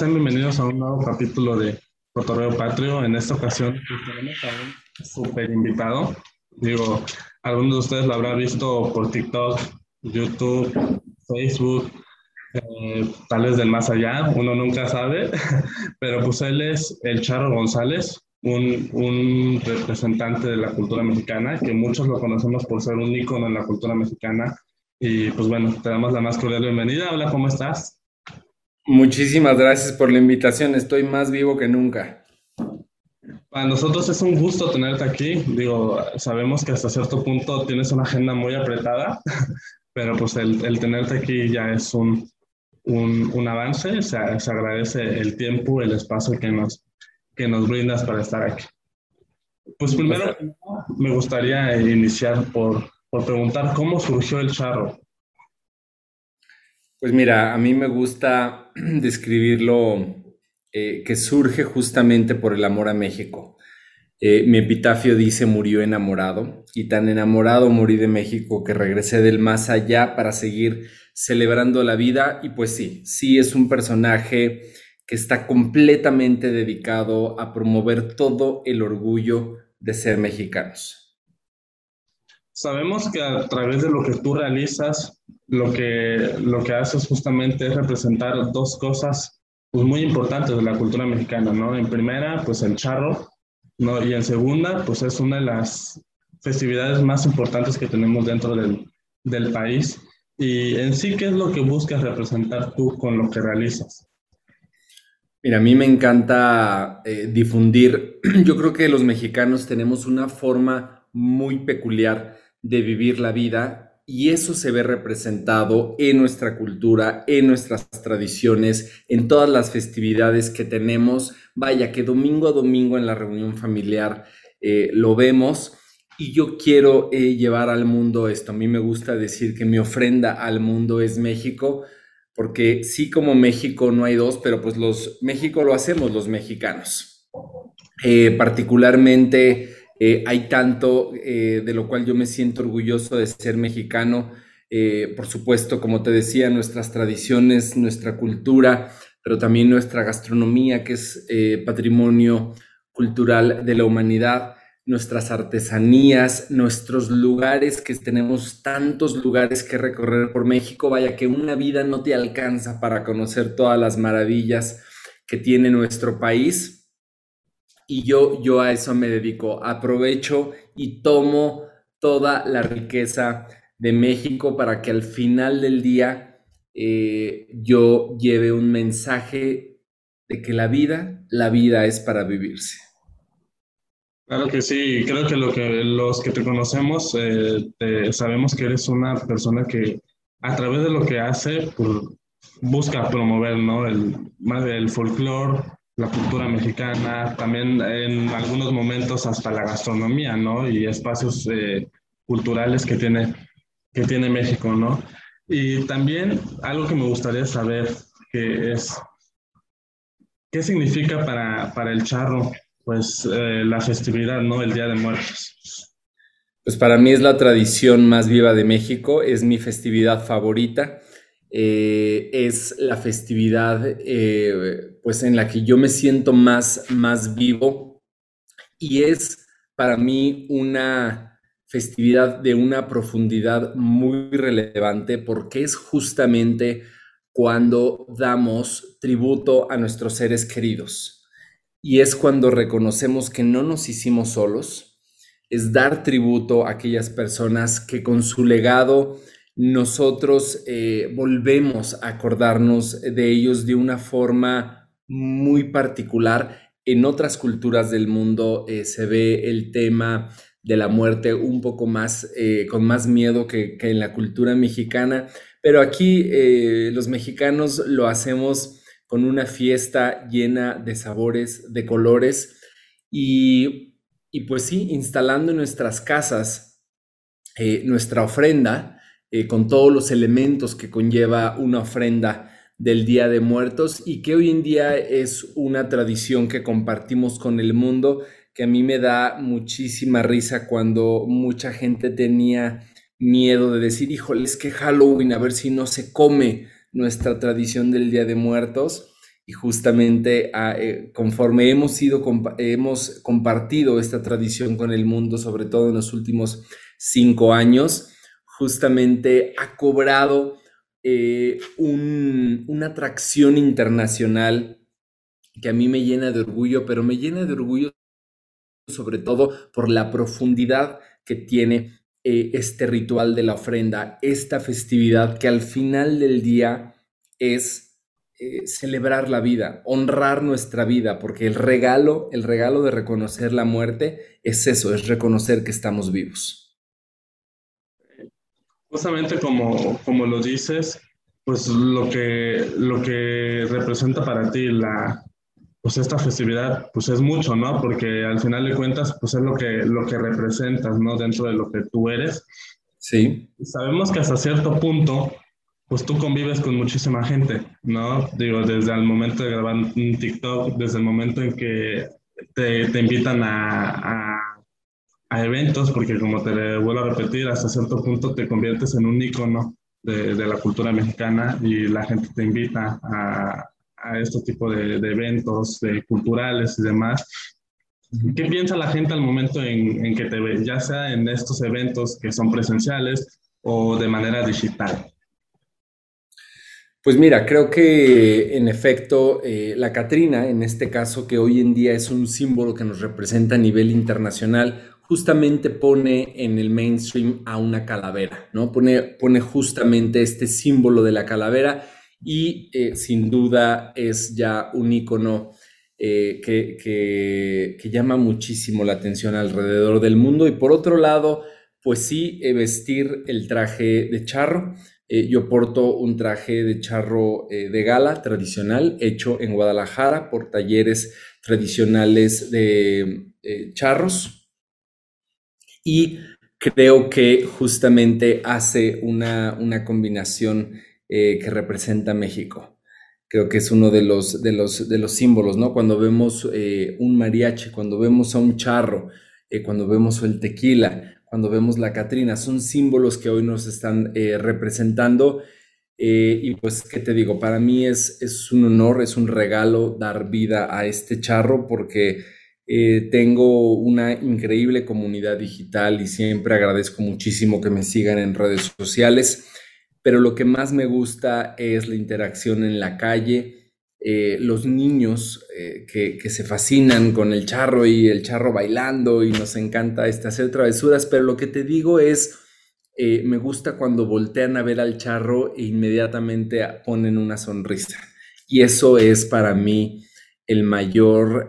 Sean bienvenidos a un nuevo capítulo de Cotorreo Patrio. En esta ocasión pues, tenemos a un súper invitado. Digo, algunos de ustedes lo habrán visto por TikTok, YouTube, Facebook, eh, tal vez del más allá, uno nunca sabe, pero pues él es el Charro González, un, un, representante de la cultura mexicana, que muchos lo conocemos por ser un ícono en la cultura mexicana. Y pues bueno, te damos la más cordial bienvenida. Hola, ¿cómo estás? Muchísimas gracias por la invitación. Estoy más vivo que nunca. Para nosotros es un gusto tenerte aquí. Digo, sabemos que hasta cierto punto tienes una agenda muy apretada, pero pues el, el tenerte aquí ya es un, un, un avance. Se, se, agradece el tiempo, el espacio que nos, que nos brindas para estar aquí. Pues primero me gustaría iniciar por, por preguntar cómo surgió el charro. Pues mira, a mí me gusta describirlo eh, que surge justamente por el amor a México. Eh, mi epitafio dice murió enamorado y tan enamorado morí de México que regresé del más allá para seguir celebrando la vida y pues sí, sí es un personaje que está completamente dedicado a promover todo el orgullo de ser mexicanos. Sabemos que a través de lo que tú realizas, lo que, lo que haces justamente es representar dos cosas pues, muy importantes de la cultura mexicana, ¿no? En primera, pues el charro, ¿no? Y en segunda, pues es una de las festividades más importantes que tenemos dentro del, del país. Y en sí, ¿qué es lo que buscas representar tú con lo que realizas? Mira, a mí me encanta eh, difundir. Yo creo que los mexicanos tenemos una forma muy peculiar de vivir la vida y eso se ve representado en nuestra cultura, en nuestras tradiciones, en todas las festividades que tenemos. Vaya, que domingo a domingo en la reunión familiar eh, lo vemos y yo quiero eh, llevar al mundo esto. A mí me gusta decir que mi ofrenda al mundo es México, porque sí como México no hay dos, pero pues los México lo hacemos los mexicanos. Eh, particularmente eh, hay tanto eh, de lo cual yo me siento orgulloso de ser mexicano. Eh, por supuesto, como te decía, nuestras tradiciones, nuestra cultura, pero también nuestra gastronomía, que es patrimonio cultural de la humanidad, nuestras artesanías, nuestros lugares, que tenemos tantos lugares que recorrer por México. Vaya que una vida no te alcanza para conocer todas las maravillas que tiene nuestro país y yo, yo a eso me dedico. Aprovecho y tomo toda la riqueza de México para que al final del día eh, yo lleve un mensaje de que la vida, la vida es para vivirse. Claro que sí, creo que, lo que los que te conocemos eh, sabemos que eres una persona que a través de lo que hace pues, busca promover ¿no? el, más del folclore, la cultura mexicana, también en algunos momentos hasta la gastronomía, ¿no? Y espacios eh, culturales que tiene, que tiene México, ¿no? Y también algo que me gustaría saber, que es, ¿qué significa para, para el charro, pues, eh, la festividad, ¿no? El Día de Muertos. Pues para mí es la tradición más viva de México, es mi festividad favorita. Eh, es la festividad eh, pues en la que yo me siento más, más vivo y es para mí una festividad de una profundidad muy relevante porque es justamente cuando damos tributo a nuestros seres queridos y es cuando reconocemos que no nos hicimos solos, es dar tributo a aquellas personas que con su legado nosotros eh, volvemos a acordarnos de ellos de una forma muy particular. En otras culturas del mundo eh, se ve el tema de la muerte un poco más, eh, con más miedo que, que, en la cultura mexicana, pero aquí los mexicanos lo hacemos con una fiesta llena de sabores, de colores y, y pues sí, instalando en nuestras casas nuestra ofrenda, eh, con todos los elementos que conlleva una ofrenda del Día de Muertos y que hoy en día es una tradición que compartimos con el mundo, que a mí me da muchísima risa cuando mucha gente tenía miedo de decir, híjole, es que Halloween, a ver si no se come nuestra tradición del Día de Muertos. y justamente ah, eh, conforme hemos, sido, hemos compartido esta tradición con el mundo, sobre todo en los últimos cinco años, justamente ha cobrado eh, una atracción internacional que a mí me llena de orgullo, pero me llena de orgullo sobre todo por la profundidad que tiene eh, este ritual de la ofrenda, esta festividad que al final del día es eh, celebrar la vida, honrar nuestra vida, porque el regalo, el regalo de reconocer la muerte es eso, es reconocer que estamos vivos. Justamente como, como lo dices, pues lo que, lo que representa para ti la, pues esta festividad, pues es mucho, ¿no? Porque al final de cuentas, pues es lo que, lo que representas, ¿no? Dentro de lo que tú eres. Sí. Sabemos que hasta cierto punto, pues tú convives con muchísima gente, ¿no? Digo, desde el momento de grabar un TikTok, desde el momento en que te, te invitan a, a, a, eventos, porque como te vuelvo a repetir, hasta cierto punto te conviertes en un icono de, de la cultura mexicana y la gente te invita a, a este tipo de, eventos de culturales y demás. ¿Qué piensa la gente al momento en, en, que te ve, ya sea en estos eventos que son presenciales o de manera digital? Pues mira, creo que en efecto eh, la Catrina, en este caso que hoy en día es un símbolo que nos representa a nivel internacional, justamente pone en el mainstream a una calavera, ¿no? Pone, pone justamente este símbolo de la calavera y eh, sin duda es ya un icono eh, que, llama muchísimo la atención alrededor del mundo. Y por otro lado, pues sí, eh, vestir el traje de charro. yo porto un traje de charro de gala tradicional hecho en Guadalajara por talleres tradicionales de charros. Y creo que justamente hace una, una combinación eh, que representa México. Creo que es uno de los, de los, de los símbolos, ¿no? Cuando vemos eh, un mariachi, cuando vemos a un charro, eh, cuando vemos el tequila, cuando vemos la Catrina, son símbolos que hoy nos están representando. y pues, ¿qué te digo? Para mí es, es un honor, es un regalo dar vida a este charro porque tengo una increíble comunidad digital y siempre agradezco muchísimo que me sigan en redes sociales pero lo que más me gusta es la interacción en la calle, eh, los niños eh, que, se fascinan con el charro y el charro bailando y nos encanta este, hacer travesuras, pero lo que te digo es, eh, me gusta cuando voltean a ver al charro e inmediatamente ponen una sonrisa. Y eso es para mí el mayor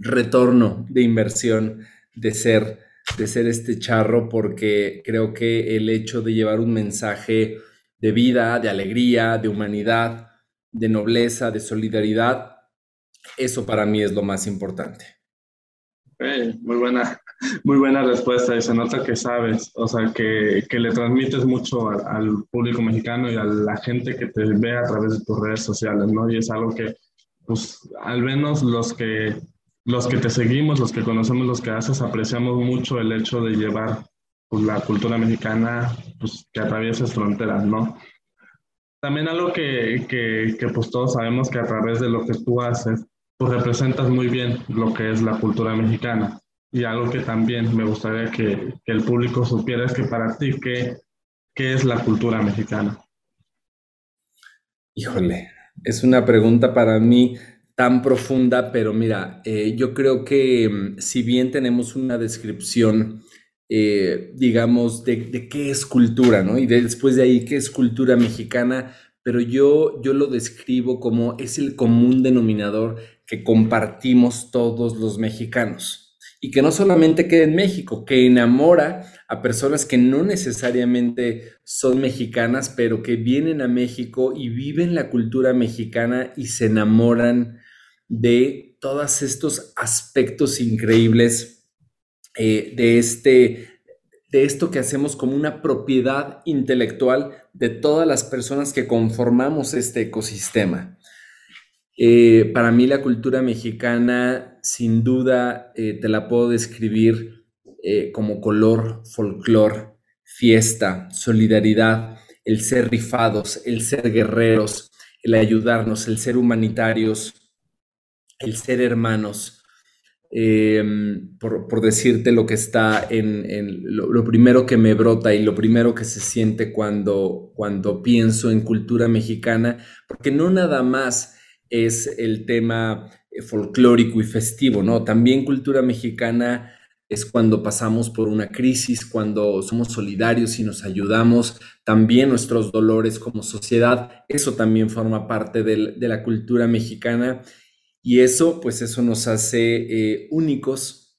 retorno de inversión de ser de ser este charro porque creo que el hecho de llevar un mensaje de vida, de alegría, de humanidad, de nobleza, de solidaridad, eso para mí es lo más importante. muy buena, muy buena respuesta y se nota que sabes, o sea, que, que le transmites mucho al, al, público mexicano y a la gente que te ve a través de tus redes sociales, ¿no? Y es algo que, pues, al menos los que los que te seguimos, los que conocemos los que haces, apreciamos mucho el hecho de llevar pues, la cultura mexicana pues, que atraviesas fronteras, ¿no? También algo que, que, que, pues todos sabemos que a través de lo que tú haces, pues representas muy bien lo que es la cultura mexicana. Y algo que también me gustaría que, que el público supiera es que para ti, ¿qué, ¿qué es la cultura mexicana? Híjole, es una pregunta para mí tan profunda, pero mira, eh, yo creo que mm, si bien tenemos una descripción, eh, digamos, de, qué es cultura, ¿no? Y después de ahí, qué es cultura mexicana, pero yo, yo lo describo como es el común denominador que compartimos todos los mexicanos. Y que no solamente queda en México, que enamora a personas que no necesariamente son mexicanas, pero que vienen a México y viven la cultura mexicana y se enamoran de todos estos aspectos increíbles eh, de, este, de esto que hacemos como una propiedad intelectual de todas las personas que conformamos este ecosistema. Eh, para mí la cultura mexicana, sin duda, eh, te la puedo describir como color, folclor, fiesta, solidaridad, el ser rifados, el ser guerreros, el ayudarnos, el ser humanitarios, el ser hermanos. Por, decirte lo que está en, lo, primero que me brota y lo primero que se siente cuando, cuando pienso en cultura mexicana, porque no nada más es el tema eh, folclórico y festivo, ¿no? También cultura mexicana es cuando pasamos por una crisis, cuando somos solidarios y nos ayudamos, también nuestros dolores como sociedad, eso también forma parte de la cultura mexicana y eso, pues eso nos hace eh, únicos,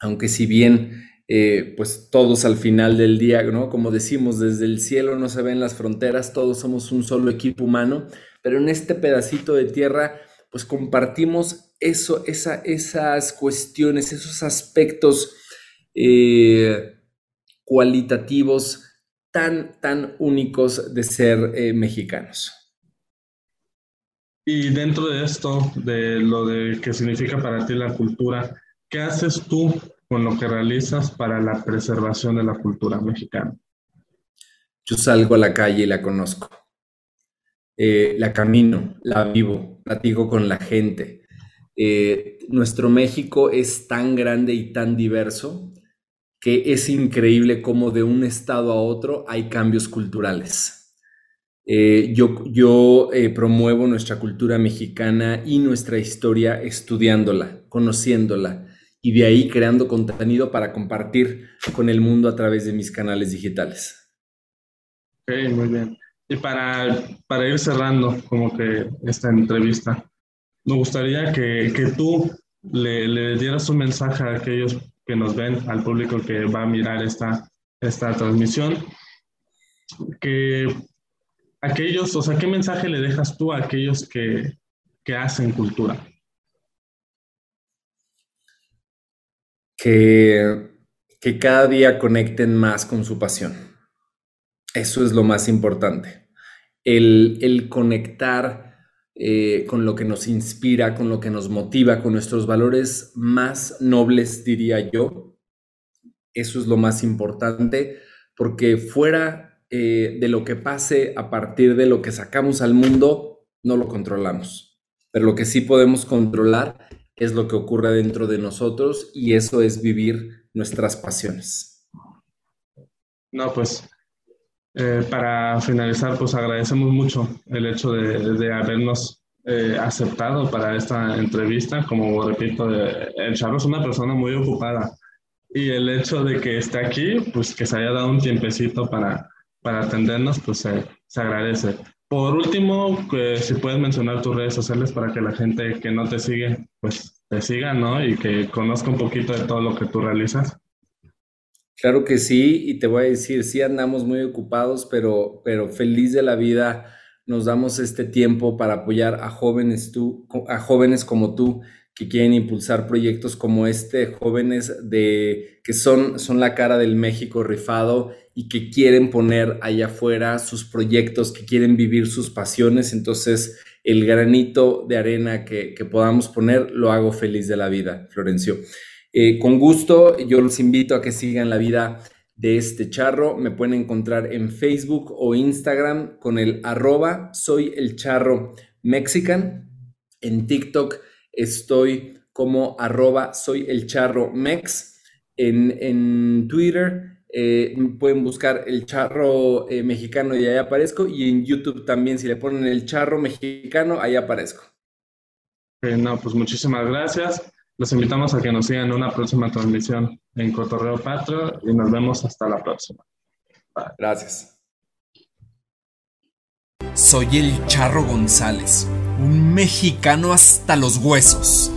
aunque si bien, eh, pues todos al final del día, ¿no? Como decimos, desde el cielo no se ven las fronteras, todos somos un solo equipo humano, pero en este pedacito de tierra, pues compartimos eso, esa, esas cuestiones, esos aspectos eh, cualitativos tan, tan únicos de ser mexicanos. Y dentro de esto, de lo de que significa para ti la cultura, ¿qué haces tú con lo que realizas para la preservación de la cultura mexicana? Yo salgo a la calle y la conozco. Eh, la camino, la vivo, platico con la gente. Eh, nuestro México es tan grande y tan diverso que es increíble cómo de un estado a otro hay cambios culturales. Eh, yo yo promuevo nuestra cultura mexicana y nuestra historia estudiándola, conociéndola y de ahí creando contenido para compartir con el mundo a través de mis canales digitales. Muy bien. Y para, para ir cerrando como que esta entrevista, me gustaría que, que tú le, le, dieras un mensaje a aquellos que nos ven, al público que va a mirar esta, esta transmisión, que aquellos, o sea, ¿qué mensaje le dejas tú a aquellos que, hacen cultura? Que, que cada día conecten más con su pasión. Eso es lo más importante. El, conectar eh, con lo que nos inspira, con lo que nos motiva, con nuestros valores más nobles, diría yo. Eso es lo más importante, porque fuera eh, de lo que pase a partir de lo que sacamos al mundo, no lo controlamos. Pero lo que sí podemos controlar es lo que ocurre dentro de nosotros y eso es vivir nuestras pasiones. No, pues eh, para finalizar, pues agradecemos mucho el hecho de, habernos eh, aceptado para esta entrevista. Como repito, el Charro es una persona muy ocupada y el hecho de que esté aquí, pues que se haya dado un tiempecito para, para atendernos, pues se, se agradece. Por último, si puedes mencionar tus redes sociales para que la gente que no te sigue, pues te siga, ¿no? Y que conozca un poquito de todo lo que tú realizas. Claro que sí, y te voy a decir, sí andamos muy ocupados, pero, pero feliz de la vida nos damos este tiempo para apoyar a jóvenes, tú, a jóvenes como tú que quieren impulsar proyectos como este, jóvenes de, que son, son la cara del México rifado y que quieren poner allá afuera sus proyectos, que quieren vivir sus pasiones. Entonces, el granito de arena que, podamos poner, lo hago feliz de la vida, Florencio. Eh, con gusto, yo los invito a que sigan la vida de este charro. Me pueden encontrar en Facebook o Instagram con el arroba soy el charro mexican. En TikTok estoy como arroba soy el charro mex. En, en Twitter eh, pueden buscar el charro eh, mexicano y ahí aparezco. Y en YouTube también, si le ponen el charro mexicano, ahí aparezco. no, pues muchísimas gracias. Los invitamos a que nos sigan en una próxima transmisión en Cotorreo Patrio y nos vemos hasta la próxima. Gracias. Soy el Charro González, un mexicano hasta los huesos